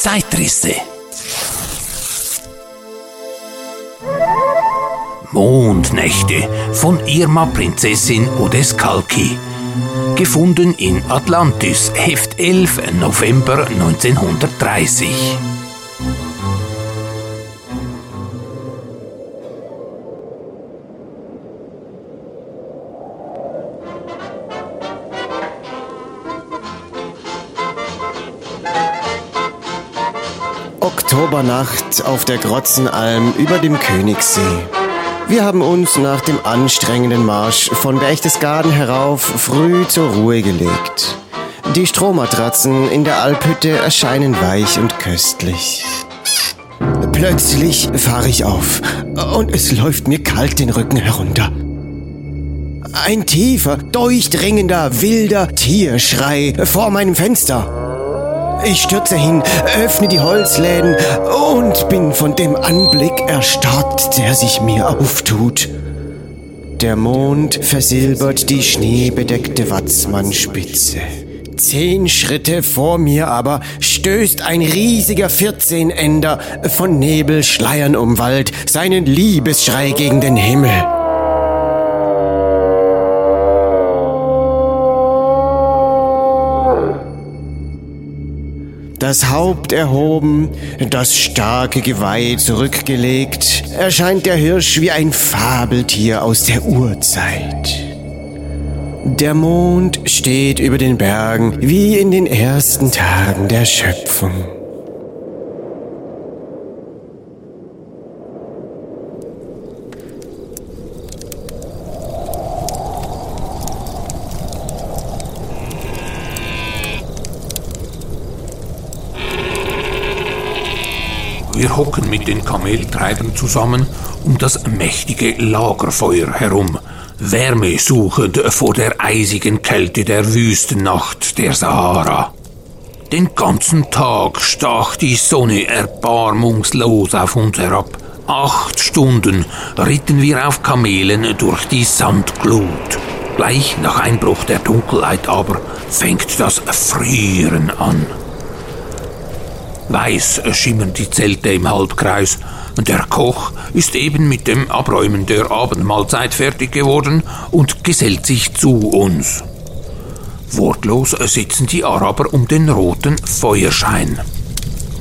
Zeitrisse. Mondnächte von Irma Prinzessin Odescalchi. Gefunden in Atlantis, Heft 11, November 1930. Oktobernacht auf der Grotzenalm über dem Königssee. Wir haben uns nach dem anstrengenden Marsch von Berchtesgaden herauf früh zur Ruhe gelegt. Die Strohmatratzen in der Alphütte erscheinen weich und köstlich. Plötzlich fahre ich auf und es läuft mir kalt den Rücken herunter. Ein tiefer, durchdringender, wilder Tierschrei vor meinem Fenster. Ich stürze hin, öffne die Holzläden und bin von dem Anblick erstarrt, der sich mir auftut. Der Mond versilbert die schneebedeckte Watzmannspitze. Zehn Schritte vor mir aber stößt ein riesiger Vierzehnender von Nebelschleiern umwallt seinen Liebesschrei gegen den Himmel. Das Haupt erhoben, das starke Geweih zurückgelegt, erscheint der Hirsch wie ein Fabeltier aus der Urzeit. Der Mond steht über den Bergen wie in den ersten Tagen der Schöpfung. Wir hocken mit den Kameltreibern zusammen um das mächtige Lagerfeuer herum, Wärme suchend vor der eisigen Kälte der Wüstennacht der Sahara. Den ganzen Tag stach die Sonne erbarmungslos auf uns herab. Acht Stunden ritten wir auf Kamelen durch die Sandglut. Gleich nach Einbruch der Dunkelheit aber fängt das Frieren an. Weiß schimmern die Zelte im Halbkreis. Der Koch ist eben mit dem Abräumen der Abendmahlzeit fertig geworden und gesellt sich zu uns. Wortlos sitzen die Araber um den roten Feuerschein.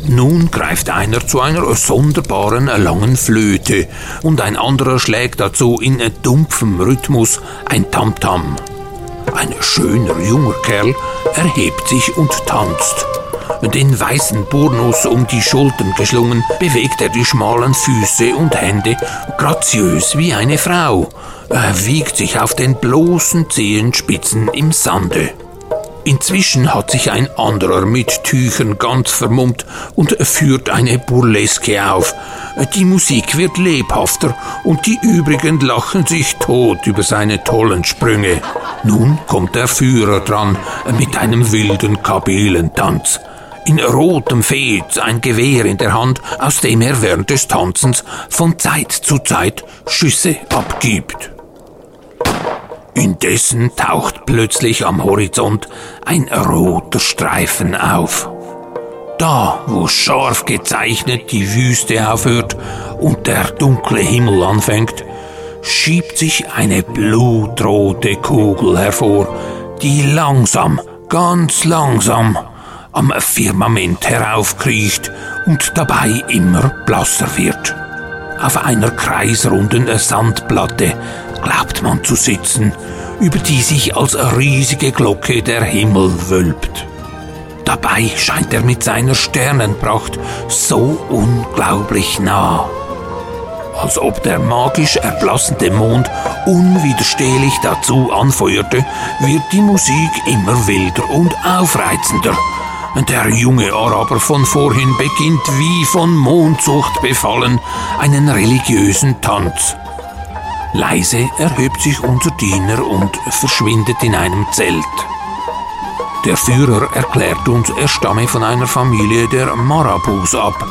Nun greift einer zu einer sonderbaren langen Flöte und ein anderer schlägt dazu in dumpfem Rhythmus ein Tamtam. -Tam. Ein schöner junger Kerl erhebt sich und tanzt. Den weißen Burnus um die Schultern geschlungen, bewegt er die schmalen Füße und Hände graziös wie eine Frau. Er wiegt sich auf den bloßen Zehenspitzen im Sande. Inzwischen hat sich ein anderer mit Tüchern ganz vermummt und führt eine Burleske auf. Die Musik wird lebhafter und die übrigen lachen sich tot über seine tollen Sprünge. Nun kommt der Führer dran mit einem wilden Kabelentanz in rotem Fez ein Gewehr in der Hand, aus dem er während des Tanzens von Zeit zu Zeit Schüsse abgibt. Indessen taucht plötzlich am Horizont ein roter Streifen auf. Da, wo scharf gezeichnet die Wüste aufhört und der dunkle Himmel anfängt, schiebt sich eine blutrote Kugel hervor, die langsam, ganz langsam am Firmament heraufkriecht und dabei immer blasser wird. Auf einer kreisrunden Sandplatte glaubt man zu sitzen, über die sich als riesige Glocke der Himmel wölbt. Dabei scheint er mit seiner Sternenpracht so unglaublich nah. Als ob der magisch erblassende Mond unwiderstehlich dazu anfeuerte, wird die Musik immer wilder und aufreizender der junge Araber von vorhin beginnt wie von Mondsucht befallen einen religiösen Tanz. Leise erhebt sich unser Diener und verschwindet in einem Zelt. Der Führer erklärt uns, er stamme von einer Familie der Marabus ab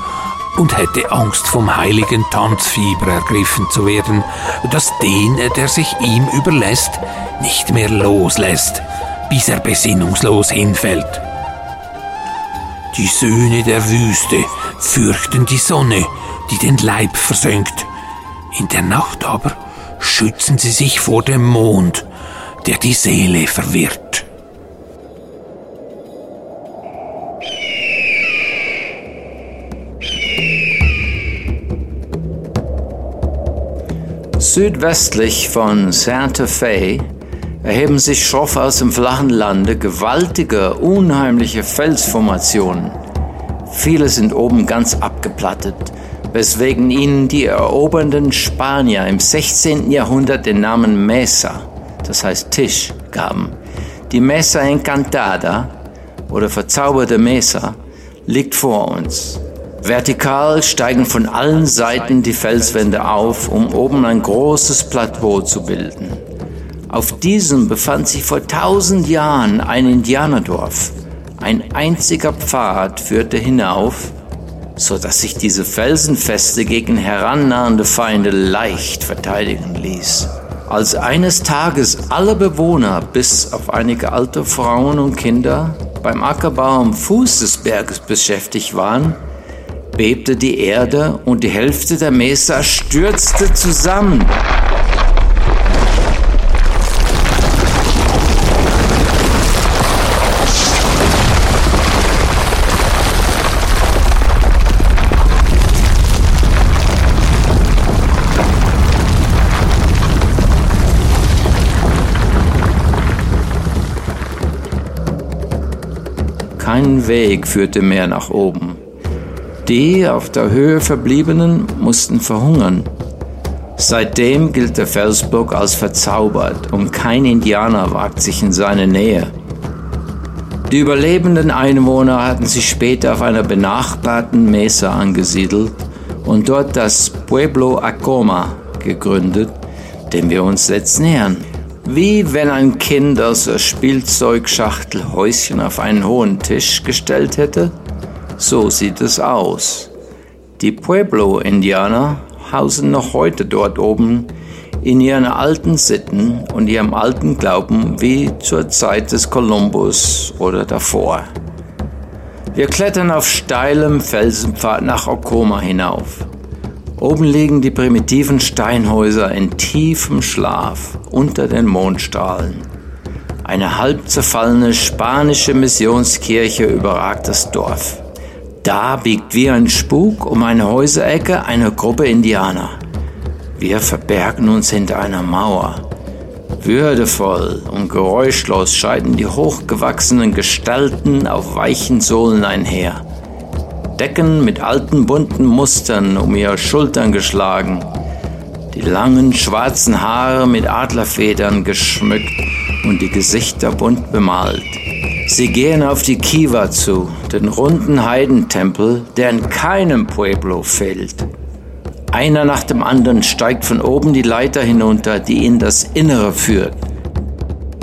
und hätte Angst vom heiligen Tanzfieber ergriffen zu werden, das den, der sich ihm überlässt, nicht mehr loslässt, bis er besinnungslos hinfällt. Die Söhne der Wüste fürchten die Sonne, die den Leib versenkt. In der Nacht aber schützen sie sich vor dem Mond, der die Seele verwirrt. Südwestlich von Santa Fe erheben sich schroff aus dem flachen Lande gewaltige, unheimliche Felsformationen. Viele sind oben ganz abgeplattet, weswegen ihnen die erobernden Spanier im 16. Jahrhundert den Namen Mesa, das heißt Tisch, gaben. Die Mesa Encantada oder verzauberte Mesa liegt vor uns. Vertikal steigen von allen Seiten die Felswände auf, um oben ein großes Plateau zu bilden. Auf diesem befand sich vor tausend Jahren ein Indianerdorf. Ein einziger Pfad führte hinauf, so dass sich diese Felsenfeste gegen herannahende Feinde leicht verteidigen ließ. Als eines Tages alle Bewohner, bis auf einige alte Frauen und Kinder, beim Ackerbau am Fuß des Berges beschäftigt waren, bebte die Erde und die Hälfte der Mesa stürzte zusammen. Kein Weg führte mehr nach oben. Die auf der Höhe verbliebenen mussten verhungern. Seitdem gilt der Felsblock als verzaubert und kein Indianer wagt sich in seine Nähe. Die überlebenden Einwohner hatten sich später auf einer benachbarten Mesa angesiedelt und dort das Pueblo Acoma gegründet, dem wir uns jetzt nähern. Wie wenn ein Kind aus der Spielzeugschachtel Häuschen auf einen hohen Tisch gestellt hätte? So sieht es aus. Die Pueblo-Indianer hausen noch heute dort oben in ihren alten Sitten und ihrem alten Glauben wie zur Zeit des Kolumbus oder davor. Wir klettern auf steilem Felsenpfad nach Okoma hinauf. Oben liegen die primitiven Steinhäuser in tiefem Schlaf unter den Mondstrahlen. Eine halb zerfallene spanische Missionskirche überragt das Dorf. Da biegt wie ein Spuk um eine Häuserecke eine Gruppe Indianer. Wir verbergen uns hinter einer Mauer. Würdevoll und geräuschlos scheiden die hochgewachsenen Gestalten auf weichen Sohlen einher. Decken mit alten bunten Mustern um ihre Schultern geschlagen, die langen schwarzen Haare mit Adlerfedern geschmückt und die Gesichter bunt bemalt. Sie gehen auf die Kiva zu, den runden Heidentempel, der in keinem Pueblo fehlt. Einer nach dem anderen steigt von oben die Leiter hinunter, die in das Innere führt.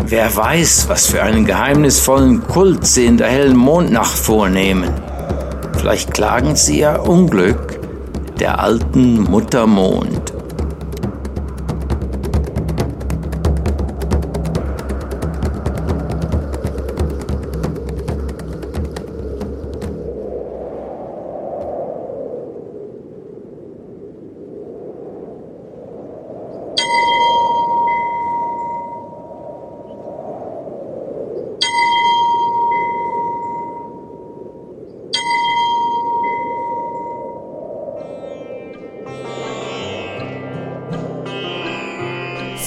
Wer weiß, was für einen geheimnisvollen Kult sie in der hellen Mondnacht vornehmen. Vielleicht klagen sie ja Unglück der alten Mutter Mond.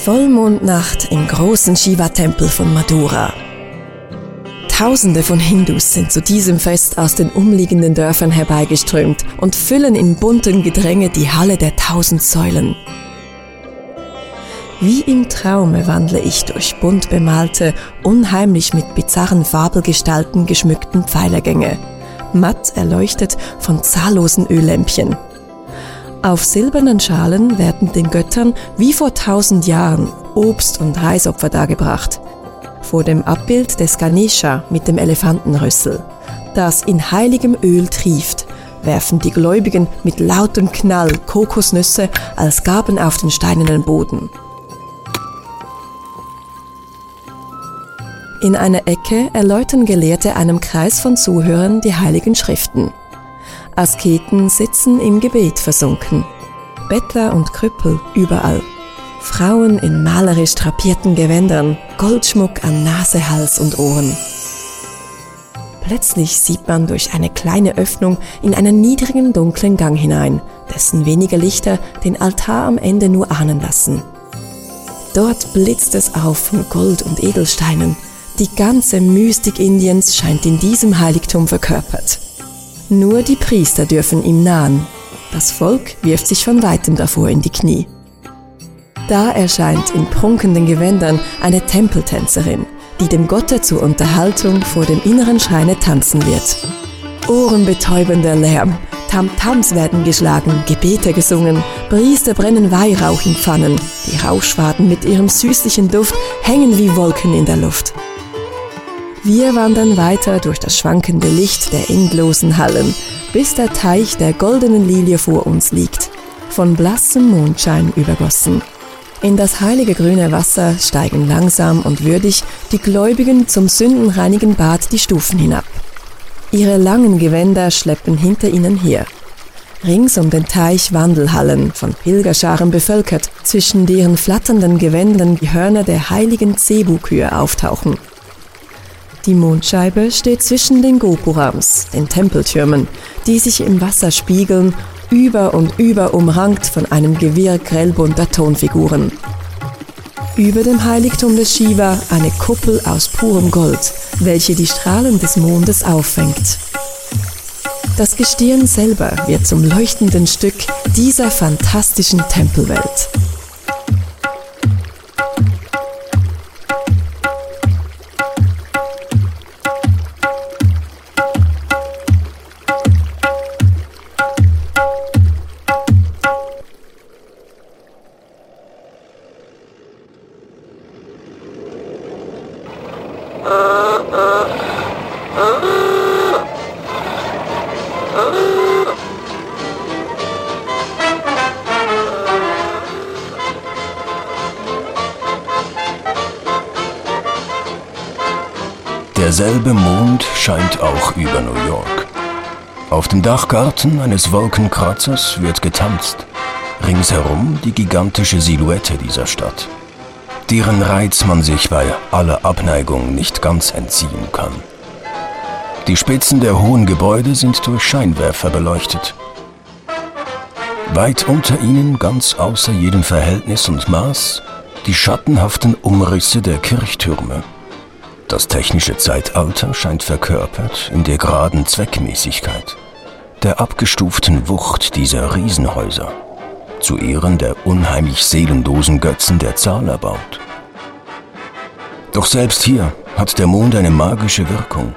Vollmondnacht im großen Shiva-Tempel von Madura. Tausende von Hindus sind zu diesem Fest aus den umliegenden Dörfern herbeigeströmt und füllen in bunten Gedränge die Halle der tausend Säulen. Wie im Traume wandle ich durch bunt bemalte, unheimlich mit bizarren Fabelgestalten geschmückten Pfeilergänge, matt erleuchtet von zahllosen Öllämpchen – auf silbernen Schalen werden den Göttern wie vor tausend Jahren Obst und Reisopfer dargebracht. Vor dem Abbild des Ganesha mit dem Elefantenrüssel, das in heiligem Öl trieft, werfen die Gläubigen mit lautem Knall Kokosnüsse als Gaben auf den steinernen Boden. In einer Ecke erläutern Gelehrte einem Kreis von Zuhörern die heiligen Schriften. Asketen sitzen im Gebet versunken. Bettler und Krüppel überall. Frauen in malerisch drapierten Gewändern, Goldschmuck an Nase, Hals und Ohren. Plötzlich sieht man durch eine kleine Öffnung in einen niedrigen dunklen Gang hinein, dessen wenige Lichter den Altar am Ende nur ahnen lassen. Dort blitzt es auf von Gold und Edelsteinen. Die ganze Mystik Indiens scheint in diesem Heiligtum verkörpert. Nur die Priester dürfen ihm nahen. Das Volk wirft sich von weitem davor in die Knie. Da erscheint in prunkenden Gewändern eine Tempeltänzerin, die dem Gotte zur Unterhaltung vor dem inneren Schreine tanzen wird. Ohrenbetäubender Lärm, Tamtams werden geschlagen, Gebete gesungen, Priester brennen Weihrauch in Pfannen, die Rauchschwaden mit ihrem süßlichen Duft hängen wie Wolken in der Luft. Wir wandern weiter durch das schwankende Licht der endlosen Hallen, bis der Teich der goldenen Lilie vor uns liegt, von blassem Mondschein übergossen. In das heilige grüne Wasser steigen langsam und würdig die Gläubigen zum sündenreinigen Bad die Stufen hinab. Ihre langen Gewänder schleppen hinter ihnen her. Rings um den Teich Wandelhallen, von Pilgerscharen bevölkert, zwischen deren flatternden Gewändern die Hörner der heiligen Cebu-Kühe auftauchen. Die Mondscheibe steht zwischen den Gopurams, den Tempeltürmen, die sich im Wasser spiegeln über und über umrankt von einem Gewirr grellbunter Tonfiguren. Über dem Heiligtum des Shiva eine Kuppel aus purem Gold, welche die Strahlen des Mondes auffängt. Das Gestirn selber wird zum leuchtenden Stück dieser fantastischen Tempelwelt. Mond scheint auch über New York. Auf dem Dachgarten eines Wolkenkratzers wird getanzt. Ringsherum die gigantische Silhouette dieser Stadt, deren Reiz man sich bei aller Abneigung nicht ganz entziehen kann. Die Spitzen der hohen Gebäude sind durch Scheinwerfer beleuchtet. Weit unter ihnen, ganz außer jedem Verhältnis und Maß, die schattenhaften Umrisse der Kirchtürme. Das technische Zeitalter scheint verkörpert in der geraden Zweckmäßigkeit, der abgestuften Wucht dieser Riesenhäuser, zu Ehren der unheimlich seelenlosen Götzen der Zahl erbaut. Doch selbst hier hat der Mond eine magische Wirkung.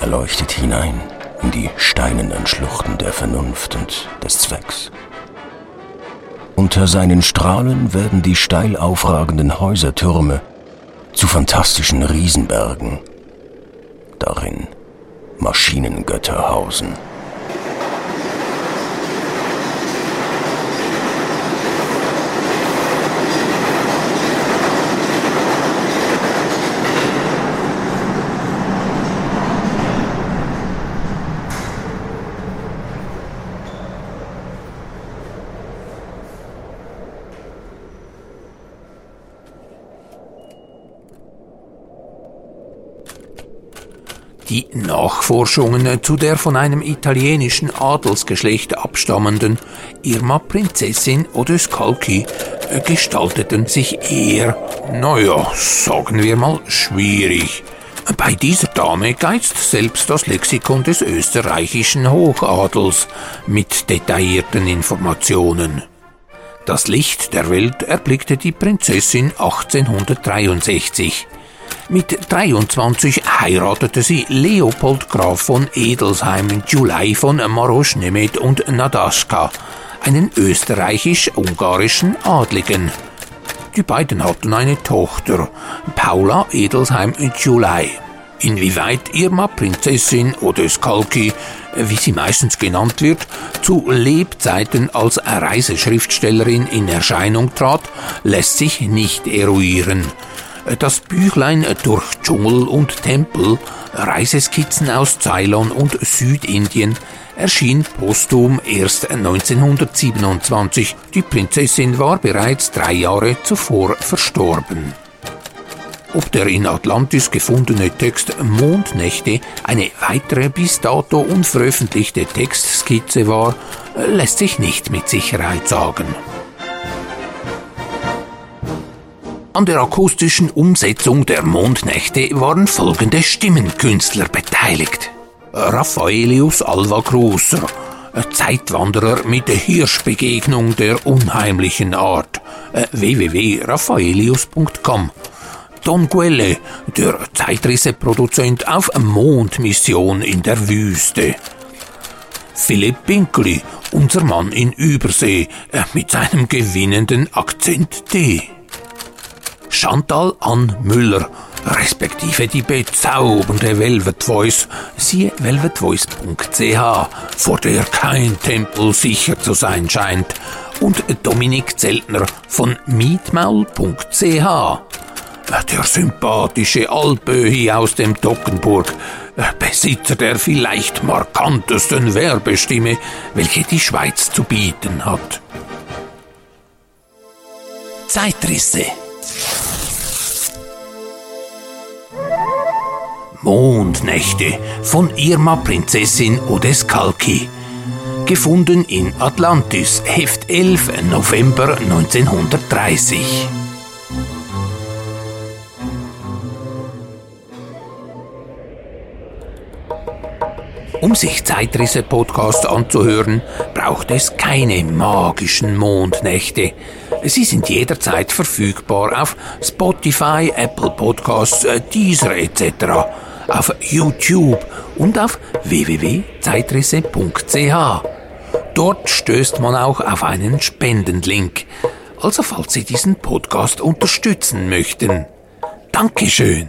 Er leuchtet hinein in die steinernen Schluchten der Vernunft und des Zwecks. Unter seinen Strahlen werden die steil aufragenden Häusertürme zu fantastischen Riesenbergen. Darin Maschinengötter hausen. Die Nachforschungen zu der von einem italienischen Adelsgeschlecht abstammenden Irma Prinzessin Odescalchi gestalteten sich eher, naja, sagen wir mal, schwierig. Bei dieser Dame geizt selbst das Lexikon des österreichischen Hochadels mit detaillierten Informationen. Das Licht der Welt erblickte die Prinzessin 1863. Mit 23 heiratete sie Leopold Graf von Edelsheim Julai von Maroschnemet und Nadaschka, einen österreichisch-ungarischen Adligen. Die beiden hatten eine Tochter, Paula Edelsheim Julai. Inwieweit Irma Prinzessin oder Skalki, wie sie meistens genannt wird, zu Lebzeiten als Reiseschriftstellerin in Erscheinung trat, lässt sich nicht eruieren. Das Büchlein durch Dschungel und Tempel, Reiseskizzen aus Ceylon und Südindien erschien posthum erst 1927. Die Prinzessin war bereits drei Jahre zuvor verstorben. Ob der in Atlantis gefundene Text Mondnächte eine weitere bis dato unveröffentlichte Textskizze war, lässt sich nicht mit Sicherheit sagen. An der akustischen Umsetzung der Mondnächte waren folgende Stimmenkünstler beteiligt. Raffaelius Alva Cruser, Zeitwanderer mit der Hirschbegegnung der unheimlichen Art, www.raffaelius.com. Don Quelle, der Zeitrisseproduzent auf Mondmission in der Wüste. Philipp Pinkli, unser Mann in Übersee, mit seinem gewinnenden Akzent D. Chantal Ann Müller, respektive die bezaubernde Velvet Voice, siehe velvetvoice.ch, vor der kein Tempel sicher zu sein scheint, und Dominik Zeltner von mietmaul.ch. Der sympathische Alpöhi aus dem Dockenburg, Besitzer der vielleicht markantesten Werbestimme, welche die Schweiz zu bieten hat. Zeitrisse Mondnächte von Irma Prinzessin Odescalchi. Gefunden in Atlantis, Heft 11, November 1930. Um sich Zeitrisse-Podcasts anzuhören, braucht es keine magischen Mondnächte. Sie sind jederzeit verfügbar auf Spotify, Apple Podcasts, äh, Deezer etc., auf YouTube und auf www.zeitrisse.ch. Dort stößt man auch auf einen Spendenlink. Also falls Sie diesen Podcast unterstützen möchten. Dankeschön.